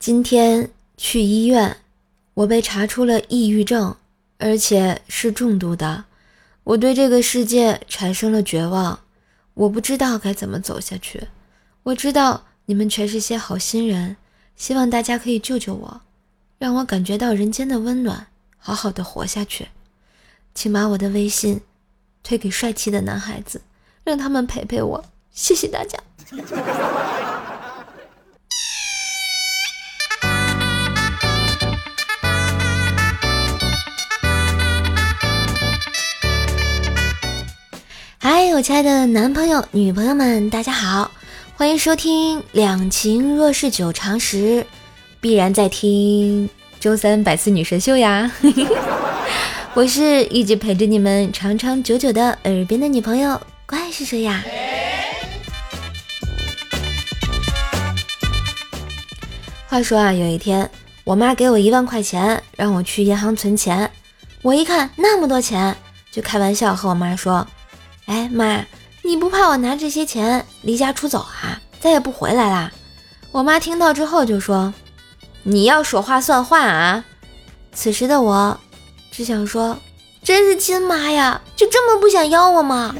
今天去医院，我被查出了抑郁症，而且是重度的。我对这个世界产生了绝望，我不知道该怎么走下去。我知道你们全是些好心人，希望大家可以救救我，让我感觉到人间的温暖，好好的活下去。请把我的微信推给帅气的男孩子，让他们陪陪我。谢谢大家。嗨，我亲爱的男朋友、女朋友们，大家好，欢迎收听《两情若是久长时》，必然在听周三百次女神秀呀！我是一直陪着你们长长久久的耳边的女朋友，怪是谁呀？话说啊，有一天，我妈给我一万块钱，让我去银行存钱。我一看那么多钱，就开玩笑和我妈说。哎妈，你不怕我拿这些钱离家出走啊？再也不回来啦？我妈听到之后就说：“你要说话算话啊！”此时的我只想说：“真是亲妈呀，就这么不想要我吗？”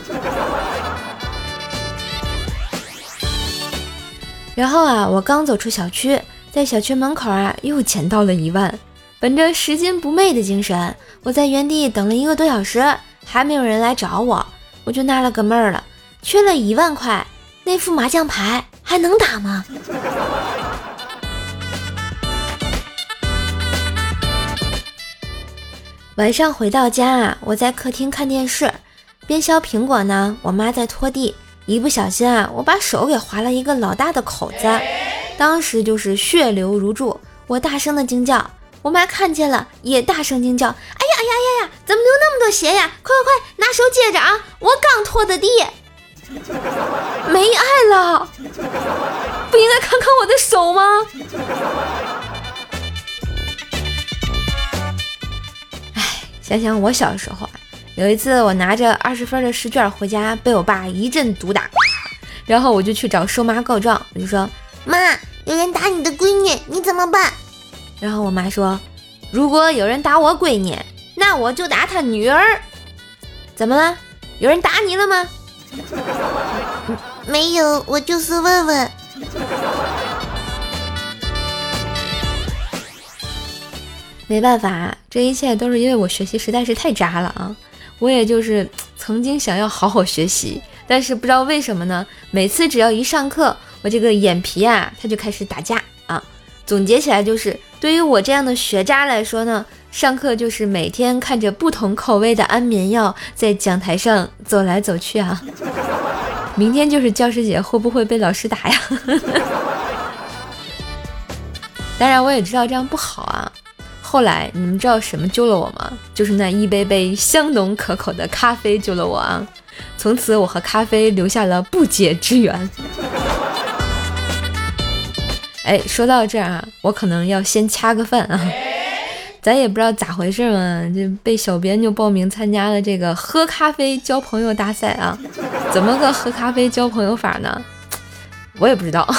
然后啊，我刚走出小区，在小区门口啊又捡到了一万。本着拾金不昧的精神，我在原地等了一个多小时，还没有人来找我。我就纳了个闷儿了，缺了一万块，那副麻将牌还能打吗？晚上回到家啊，我在客厅看电视，边削苹果呢。我妈在拖地，一不小心啊，我把手给划了一个老大的口子，当时就是血流如注，我大声的惊叫。我妈看见了，也大声惊叫：“哎呀哎呀呀呀，怎么流那么多血呀？快快快，拿手接着啊！我刚拖的地，没爱了，不应该看看我的手吗？”哎，想想我小时候啊，有一次我拿着二十分的试卷回家，被我爸一阵毒打，然后我就去找瘦妈告状，我就说：“妈，有人打你的闺女，你怎么办？”然后我妈说：“如果有人打我闺女，那我就打他女儿。怎么了？有人打你了吗？”“ 没有，我就是问问。”没办法，这一切都是因为我学习实在是太渣了啊！我也就是 曾经想要好好学习，但是不知道为什么呢？每次只要一上课，我这个眼皮啊，它就开始打架啊！总结起来就是。对于我这样的学渣来说呢，上课就是每天看着不同口味的安眠药在讲台上走来走去啊。明天就是教师节，会不会被老师打呀？当然我也知道这样不好啊。后来你们知道什么救了我吗？就是那一杯杯香浓可口的咖啡救了我啊。从此我和咖啡留下了不解之缘。哎，说到这儿啊，我可能要先掐个饭啊。咱也不知道咋回事嘛，就被小编就报名参加了这个喝咖啡交朋友大赛啊。怎么个喝咖啡交朋友法呢？我也不知道。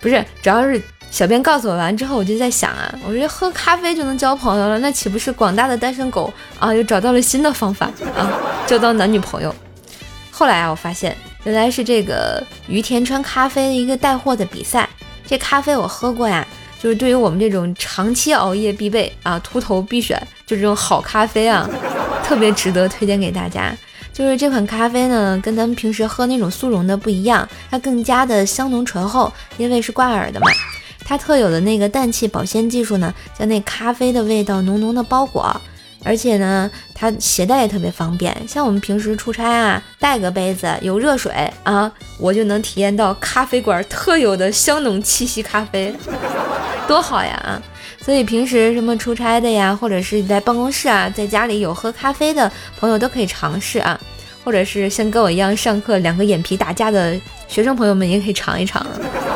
不是，主要是小编告诉我完之后，我就在想啊，我说喝咖啡就能交朋友了，那岂不是广大的单身狗啊又找到了新的方法啊，交到男女朋友？后来啊，我发现。原来是这个于田川咖啡的一个带货的比赛，这咖啡我喝过呀，就是对于我们这种长期熬夜必备啊，秃头必选，就这种好咖啡啊，特别值得推荐给大家。就是这款咖啡呢，跟咱们平时喝那种速溶的不一样，它更加的香浓醇厚，因为是挂耳的嘛，它特有的那个氮气保鲜技术呢，将那咖啡的味道浓浓的包裹。而且呢，它携带也特别方便。像我们平时出差啊，带个杯子，有热水啊，我就能体验到咖啡馆特有的香浓气息咖啡，多好呀！所以平时什么出差的呀，或者是在办公室啊，在家里有喝咖啡的朋友都可以尝试啊。或者是像跟我一样上课两个眼皮打架的学生朋友们也可以尝一尝。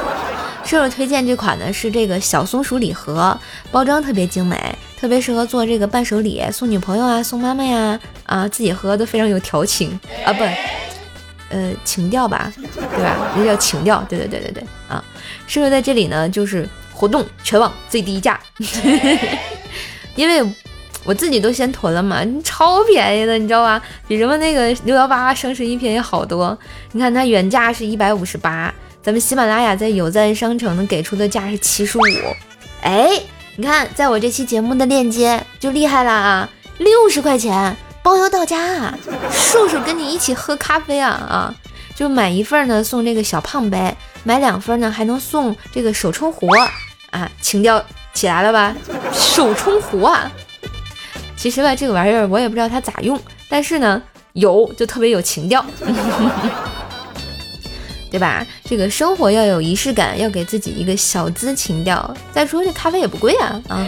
舍友推荐这款呢是这个小松鼠礼盒，包装特别精美。特别适合做这个伴手礼，送女朋友啊，送妈妈呀，啊，自己喝都非常有调情啊，不，呃情调吧，对吧？那叫情调，对对对对对啊！瘦瘦在这里呢，就是活动全网最低价，因为我自己都先囤了嘛，超便宜的，你知道吧？比什么那个六幺八双十一便宜好多。你看它原价是一百五十八，咱们喜马拉雅在有赞商城能给出的价是七十五。哎，你看在我这期节目的链接就厉害了啊，六十块钱。包邮到家啊！瘦瘦跟你一起喝咖啡啊啊！就买一份呢送这个小胖杯，买两份呢还能送这个手冲壶啊！情调起来了吧？手冲壶啊！其实吧，这个玩意儿我也不知道它咋用，但是呢有就特别有情调，对吧？这个生活要有仪式感，要给自己一个小资情调。再说这咖啡也不贵啊啊！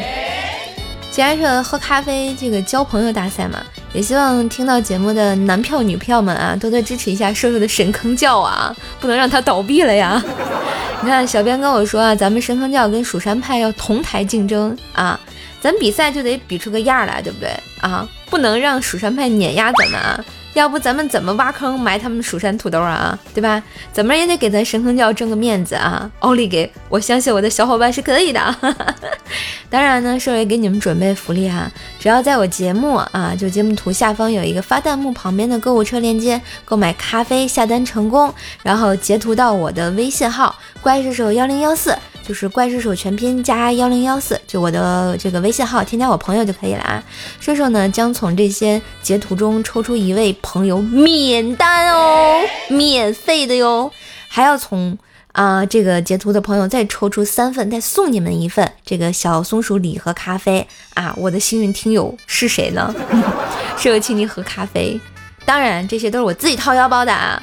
既然是喝咖啡这个交朋友大赛嘛。也希望听到节目的男票女票们啊，多多支持一下瘦瘦的神坑教啊，不能让他倒闭了呀！你看，小编跟我说啊，咱们神坑教跟蜀山派要同台竞争啊，咱比赛就得比出个样来，对不对啊？不能让蜀山派碾压咱们啊！要不咱们怎么挖坑埋他们蜀山土豆啊？对吧？怎么也得给咱神坑教挣个面子啊！奥利给！我相信我的小伙伴是可以的。当然呢，社也给你们准备福利哈，只要在我节目啊，就节目图下方有一个发弹幕旁边的购物车链接，购买咖啡下单成功，然后截图到我的微信号怪兽手幺零幺四。就是怪兽手全拼加幺零幺四，就我的这个微信号，添加我朋友就可以了啊。兽兽呢将从这些截图中抽出一位朋友免单哦，免费的哟。还要从啊这个截图的朋友再抽出三份，再送你们一份这个小松鼠礼盒咖啡啊。我的幸运听友是谁呢？是请你喝咖啡，当然这些都是我自己掏腰包的啊，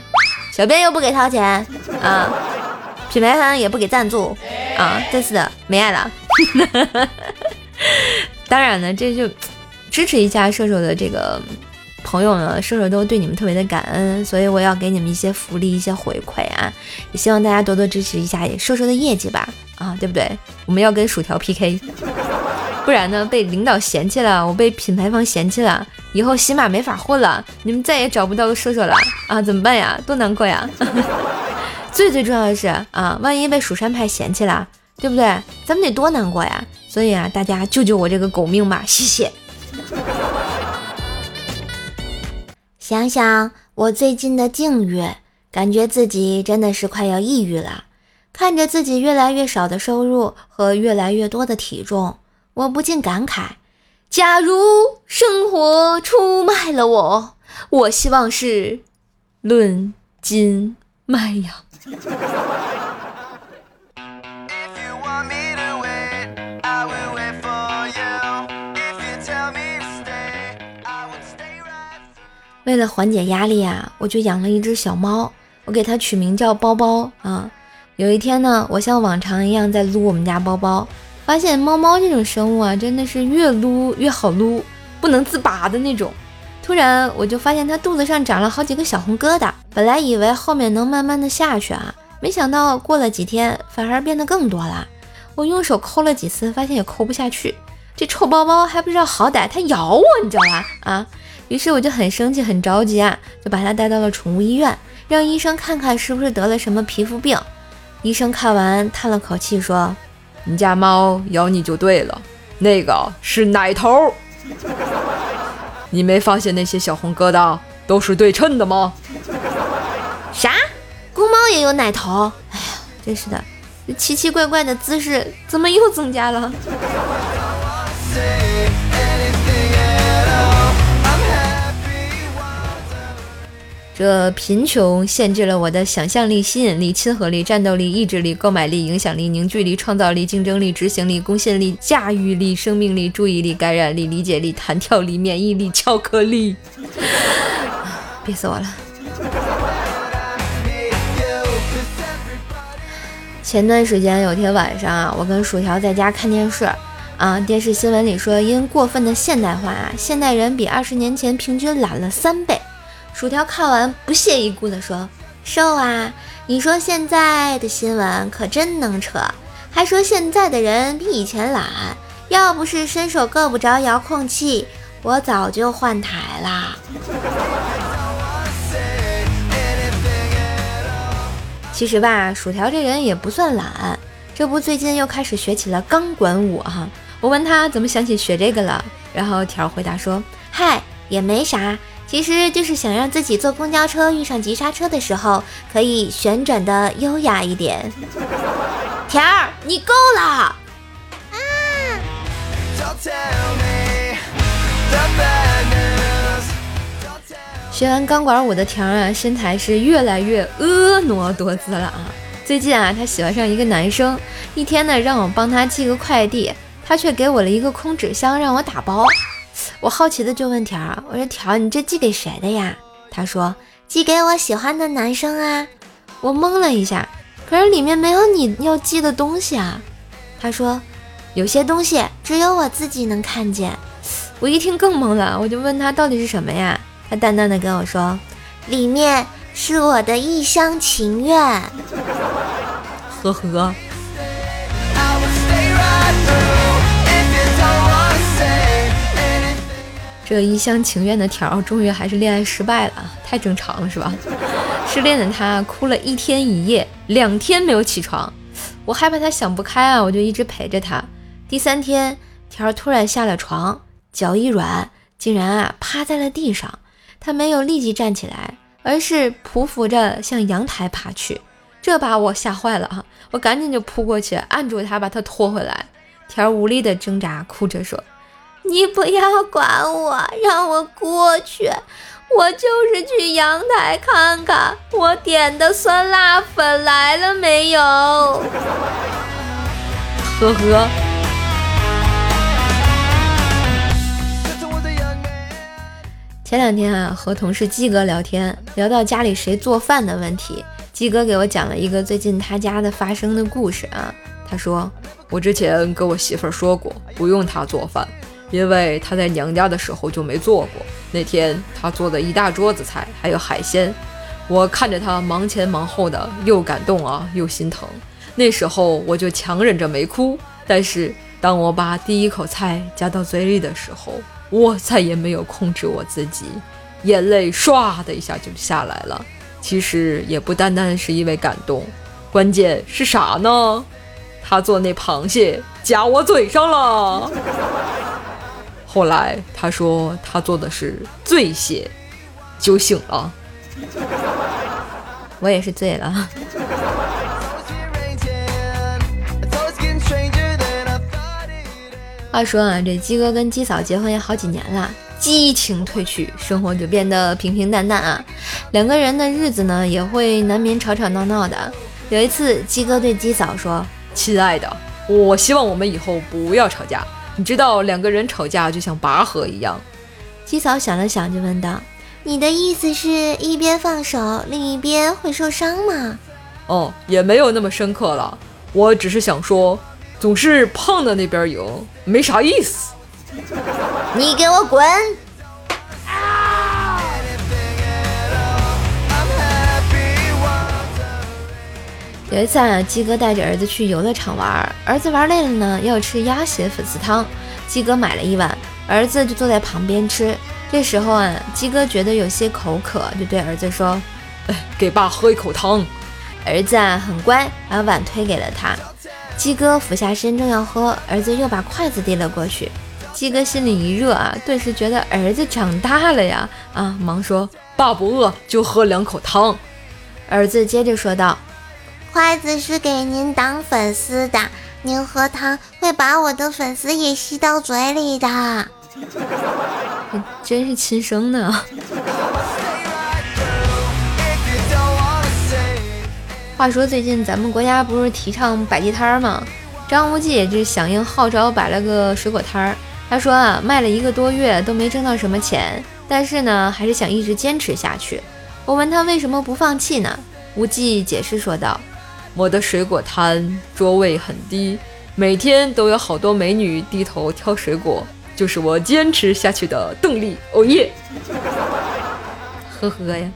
小编又不给掏钱啊。品牌方也不给赞助啊！这次的没爱了。当然呢，这就支持一下射手的这个朋友呢，射手都对你们特别的感恩，所以我要给你们一些福利、一些回馈啊！也希望大家多多支持一下射手的业绩吧，啊，对不对？我们要跟薯条 PK，不然呢，被领导嫌弃了，我被品牌方嫌弃了，以后起码没法混了，你们再也找不到个射手了啊！怎么办呀？多难过呀！最最重要的是啊，万一被蜀山派嫌弃了，对不对？咱们得多难过呀！所以啊，大家救救我这个狗命吧，谢谢。想想我最近的境遇，感觉自己真的是快要抑郁了。看着自己越来越少的收入和越来越多的体重，我不禁感慨：假如生活出卖了我，我希望是论斤卖呀。为了缓解压力啊，我就养了一只小猫，我给它取名叫包包啊。有一天呢，我像往常一样在撸我们家包包，发现猫猫这种生物啊，真的是越撸越好撸，不能自拔的那种。突然，我就发现它肚子上长了好几个小红疙瘩。本来以为后面能慢慢的下去啊，没想到过了几天，反而变得更多了。我用手抠了几次，发现也抠不下去。这臭包包还不知道好歹，它咬我，你知道吧？啊！于是我就很生气，很着急啊，就把它带到了宠物医院，让医生看看是不是得了什么皮肤病。医生看完，叹了口气说：“你家猫咬你就对了，那个是奶头。”你没发现那些小红疙瘩都是对称的吗？啥？公猫也有奶头？哎呀，真是的，这奇奇怪怪的姿势怎么又增加了？这贫穷限制了我的想象力、吸引力、亲和力、战斗力、意志力、购买力、影响力、凝聚力、创造力、竞争力、执行力、公信力、驾驭力、生命力、注意力、感染力、理解力、弹跳力、免疫力、巧克力，憋死我了。前段时间有天晚上啊，我跟薯条在家看电视啊，电视新闻里说，因过分的现代化啊，现代人比二十年前平均懒了三倍。薯条看完不屑一顾地说：“瘦啊，你说现在的新闻可真能扯，还说现在的人比以前懒。要不是伸手够不着遥控器，我早就换台啦。” 其实吧，薯条这人也不算懒，这不最近又开始学起了钢管舞哈。我问他怎么想起学这个了，然后条回答说：“嗨，也没啥，其实就是想让自己坐公交车遇上急刹车的时候，可以旋转的优雅一点。”条儿，你够了啊！学完钢管舞的条啊，身材是越来越婀娜多姿了啊！最近啊，他喜欢上一个男生，一天呢让我帮他寄个快递，他却给我了一个空纸箱让我打包。我好奇的就问条儿：“我说条儿，你这寄给谁的呀？”他说：“寄给我喜欢的男生啊。”我懵了一下，可是里面没有你要寄的东西啊。他说：“有些东西只有我自己能看见。”我一听更懵了，我就问他到底是什么呀？他淡淡的跟我说：“里面是我的一厢情愿。”呵呵。这一厢情愿的条，终于还是恋爱失败了，太正常了是吧？失恋的他哭了一天一夜，两天没有起床。我害怕他想不开啊，我就一直陪着他。第三天，条突然下了床，脚一软，竟然啊趴在了地上。他没有立即站起来，而是匍匐着向阳台爬去，这把我吓坏了哈！我赶紧就扑过去按住他，把他拖回来。条无力的挣扎，哭着说：“你不要管我，让我过去。我就是去阳台看看，我点的酸辣粉来了没有。”呵呵。前两天啊，和同事鸡哥聊天，聊到家里谁做饭的问题，鸡哥给我讲了一个最近他家的发生的故事啊。他说，我之前跟我媳妇儿说过，不用他做饭，因为她在娘家的时候就没做过。那天她做的一大桌子菜，还有海鲜，我看着她忙前忙后的，又感动啊，又心疼。那时候我就强忍着没哭，但是当我把第一口菜夹到嘴里的时候，我再也没有控制我自己，眼泪唰的一下就下来了。其实也不单单是因为感动，关键是啥呢？他做那螃蟹夹我嘴上了。后来他说他做的是醉蟹，酒醒了。我也是醉了。话说啊，这鸡哥跟鸡嫂结婚也好几年了，激情褪去，生活就变得平平淡淡啊。两个人的日子呢，也会难免吵吵闹闹的。有一次，鸡哥对鸡嫂说：“亲爱的，我希望我们以后不要吵架。你知道，两个人吵架就像拔河一样。”鸡嫂想了想，就问道：“你的意思是一边放手，另一边会受伤吗？”哦，也没有那么深刻了，我只是想说。总是胖的那边赢，没啥意思。你给我滚！有一次啊，鸡哥带着儿子去游乐场玩，儿子玩累了呢，要吃鸭血粉丝汤。鸡哥买了一碗，儿子就坐在旁边吃。这时候啊，鸡哥觉得有些口渴，就对儿子说：“哎，给爸喝一口汤。”儿子啊，很乖，把碗推给了他。鸡哥俯下身正要喝，儿子又把筷子递了过去。鸡哥心里一热啊，顿时觉得儿子长大了呀啊，忙说：“爸不饿，就喝两口汤。”儿子接着说道：“筷子是给您当粉丝的，您喝汤会把我的粉丝也吸到嘴里的。”真是亲生的。话说最近咱们国家不是提倡摆地摊儿吗？张无忌也是响应号召摆了个水果摊儿。他说啊，卖了一个多月都没挣到什么钱，但是呢，还是想一直坚持下去。我问他为什么不放弃呢？无忌解释说道：“我的水果摊桌位很低，每天都有好多美女低头挑水果，就是我坚持下去的动力。”哦耶！呵呵呀。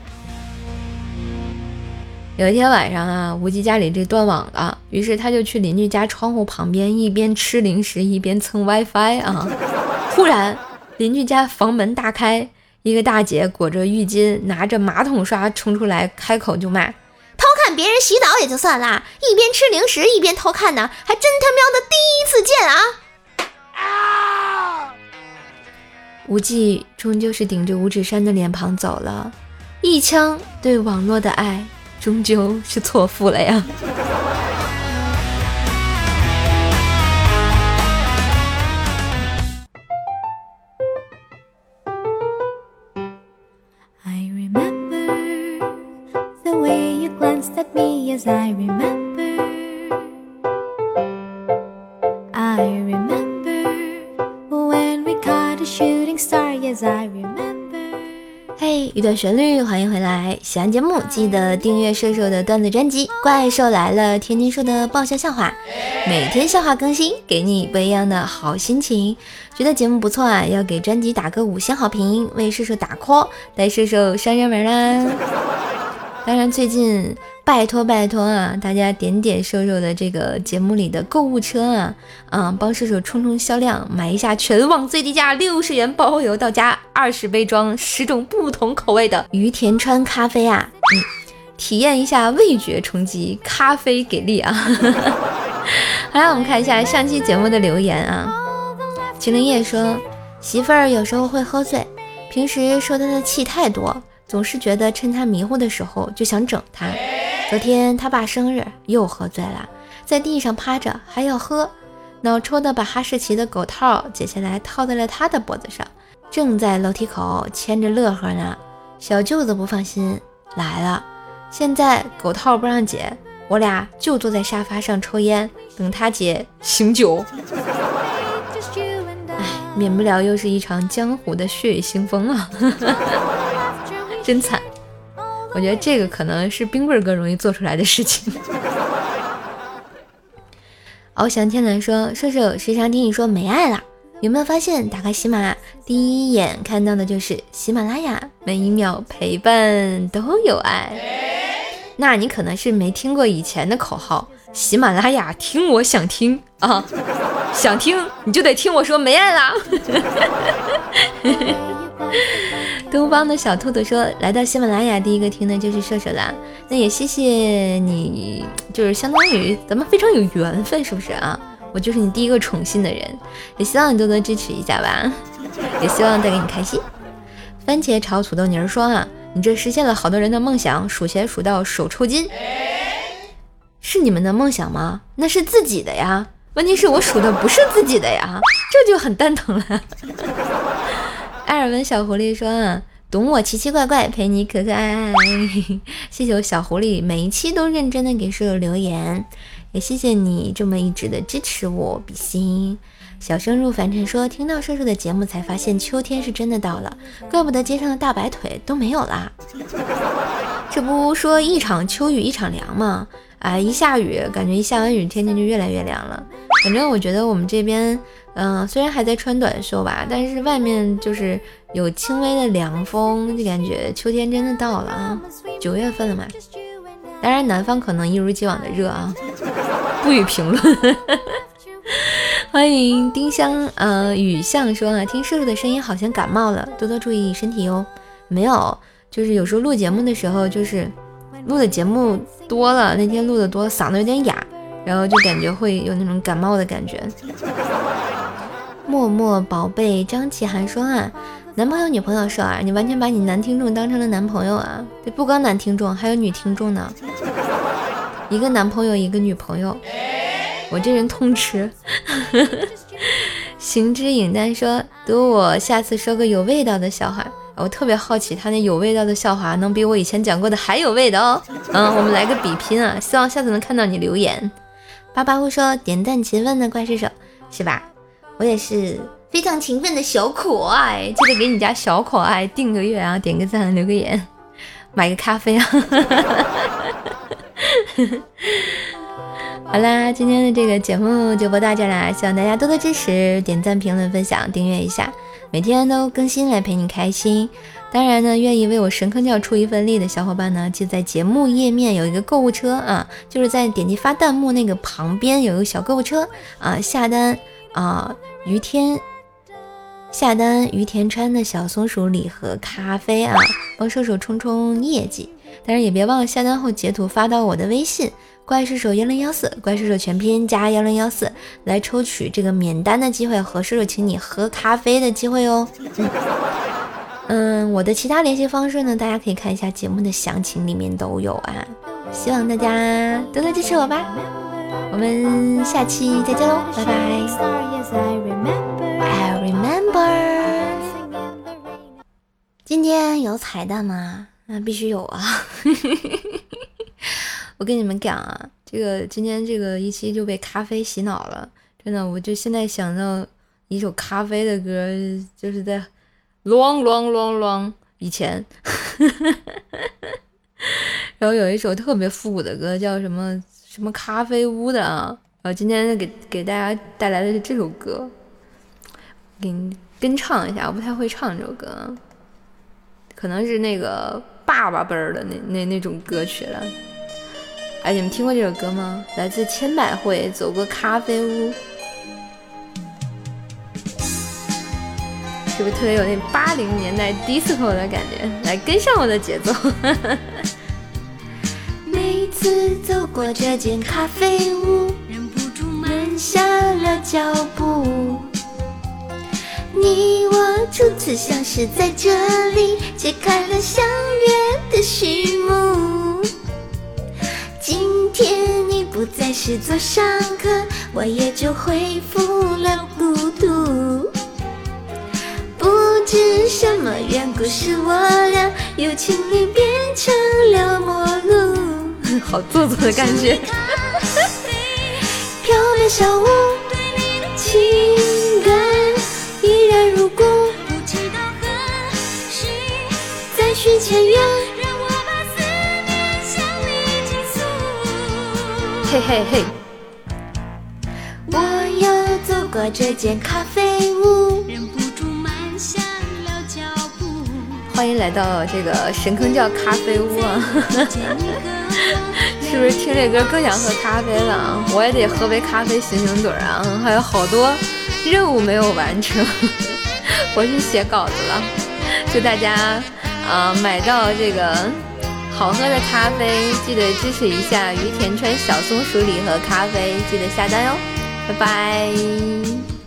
有一天晚上啊，无忌家里这断网了，于是他就去邻居家窗户旁边，一边吃零食一边蹭 WiFi 啊。忽然，邻居家房门大开，一个大姐裹着浴巾，拿着马桶刷冲出来，开口就骂：“别人洗澡也就算啦，一边吃零食一边偷看呢，还真他喵的第一次见啊！无忌终究是顶着五指山的脸庞走了，一腔对网络的爱终究是错付了呀。I remember. I remember. Hey,，一段旋律，欢迎回来！喜欢节目记得订阅射手的段子专辑《怪兽来了》，天天说的爆笑笑话，每天笑话更新，给你不一样的好心情。觉得节目不错啊，要给专辑打个五星好评，为射手打 call，带射手上热门啦！当然，最近拜托拜托啊，大家点点瘦瘦的这个节目里的购物车啊，啊，帮瘦瘦冲冲销量，买一下全网最低价六十元包邮到家，二十杯装十种不同口味的于田川咖啡啊，嗯，体验一下味觉冲击，咖啡给力啊！好了，我们看一下上期节目的留言啊，秦林叶说，媳妇儿有时候会喝醉，平时受她的气太多。总是觉得趁他迷糊的时候就想整他。昨天他爸生日又喝醉了，在地上趴着还要喝，脑抽的把哈士奇的狗套解下来套在了他的脖子上，正在楼梯口牵着乐呵呢。小舅子不放心来了，现在狗套不让解，我俩就坐在沙发上抽烟，等他姐醒酒。哎，免不了又是一场江湖的血雨腥风啊！真惨，我觉得这个可能是冰棍哥容易做出来的事情。翱翔天蓝说：“射手时常听你说没爱了，有没有发现打开喜马第一眼看到的就是喜马拉雅，每一秒陪伴都有爱？那你可能是没听过以前的口号，喜马拉雅听我想听啊，想听你就得听我说没爱啦。”东方的小兔兔说：“来到喜马拉雅，第一个听的就是射手啦。那也谢谢你，就是相当于咱们非常有缘分，是不是啊？我就是你第一个宠幸的人，也希望你多多支持一下吧，也希望带给你开心。”番茄炒土豆泥说：“啊，你这实现了好多人的梦想，数钱数到手抽筋，是你们的梦想吗？那是自己的呀。问题是我数的不是自己的呀，这就很蛋疼了。”艾尔文小狐狸说：“啊，懂我奇奇怪怪，陪你可可爱爱。谢谢我小狐狸，每一期都认真的给舍友留言，也谢谢你这么一直的支持我，比心。小生入凡尘说，听到射手的节目才发现秋天是真的到了，怪不得街上的大白腿都没有啦。这不说一场秋雨一场凉吗？啊，一下雨，感觉一下完雨，天气就越来越凉了。反正我觉得我们这边。”嗯，虽然还在穿短袖吧，但是外面就是有轻微的凉风，就感觉秋天真的到了啊！九月份了嘛，当然南方可能一如既往的热啊，不予评论。欢迎丁香，呃，雨巷说啊，听叔叔的声音好像感冒了，多多注意身体哟。没有，就是有时候录节目的时候，就是录的节目多了，那天录的多，嗓子有点哑，然后就感觉会有那种感冒的感觉。默默宝贝张启涵说啊，男朋友女朋友说啊，你完全把你男听众当成了男朋友啊？这不光男听众，还有女听众呢。一个男朋友，一个女朋友，我这人通吃。行之影单说，等我下次说个有味道的笑话。我特别好奇，他那有味道的笑话能比我以前讲过的还有味道哦。嗯，我们来个比拼啊！希望下次能看到你留言。八八呼说点赞勤奋的怪兽手是吧？我也是非常勤奋的小可爱，记得给你家小可爱订个月啊，点个赞，留个言，买个咖啡啊。好啦，今天的这个节目就播到这啦，希望大家多多支持，点赞、评论、分享、订阅一下，每天都更新来陪你开心。当然呢，愿意为我神坑教出一份力的小伙伴呢，就在节目页面有一个购物车啊，就是在点击发弹幕那个旁边有一个小购物车啊，下单啊。于天下单于田川的小松鼠礼盒咖啡啊，帮射手冲冲业绩。但是也别忘了下单后截图发到我的微信“怪兽手幺零幺四”，怪兽手全拼加幺零幺四，来抽取这个免单的机会和射手请你喝咖啡的机会哦。嗯，我的其他联系方式呢，大家可以看一下节目的详情，里面都有啊。希望大家多多支持我吧，我们下期再见喽，拜拜。I remember，今天有彩蛋吗？那必须有啊！我跟你们讲啊，这个今天这个一期就被咖啡洗脑了，真的，我就现在想到一首咖啡的歌，就是在。long long long long，以前，然后有一首特别复古的歌，叫什么什么咖啡屋的啊，然后今天给给大家带来的是这首歌，给你跟唱一下，我不太会唱这首歌，可能是那个爸爸辈儿的那那那种歌曲了。哎，你们听过这首歌吗？来自千百惠，走过咖啡屋。是不是特别有那八零年代 disco 的感觉？来跟上我的节奏。每次走过这间咖啡屋，忍不住慢下了脚步。你我初次相识在这里，揭开了相约的序幕。今天你不再是座上客，我也就恢复了孤独。不知什么缘故使我俩由情侣变成了陌路？好做作的感觉。飘渺小屋，对你的情感依然如故。不知道何时再续前缘，让我把思念向你倾诉。嘿嘿嘿，我又走过这间咖啡屋。欢迎来到这个神坑教咖啡屋啊！是不是听这歌更想喝咖啡了？我也得喝杯咖啡醒醒盹啊！还有好多任务没有完成，我去写稿子了。祝大家啊买到这个好喝的咖啡，记得支持一下于田川小松鼠礼盒咖啡，记得下单哟！拜拜。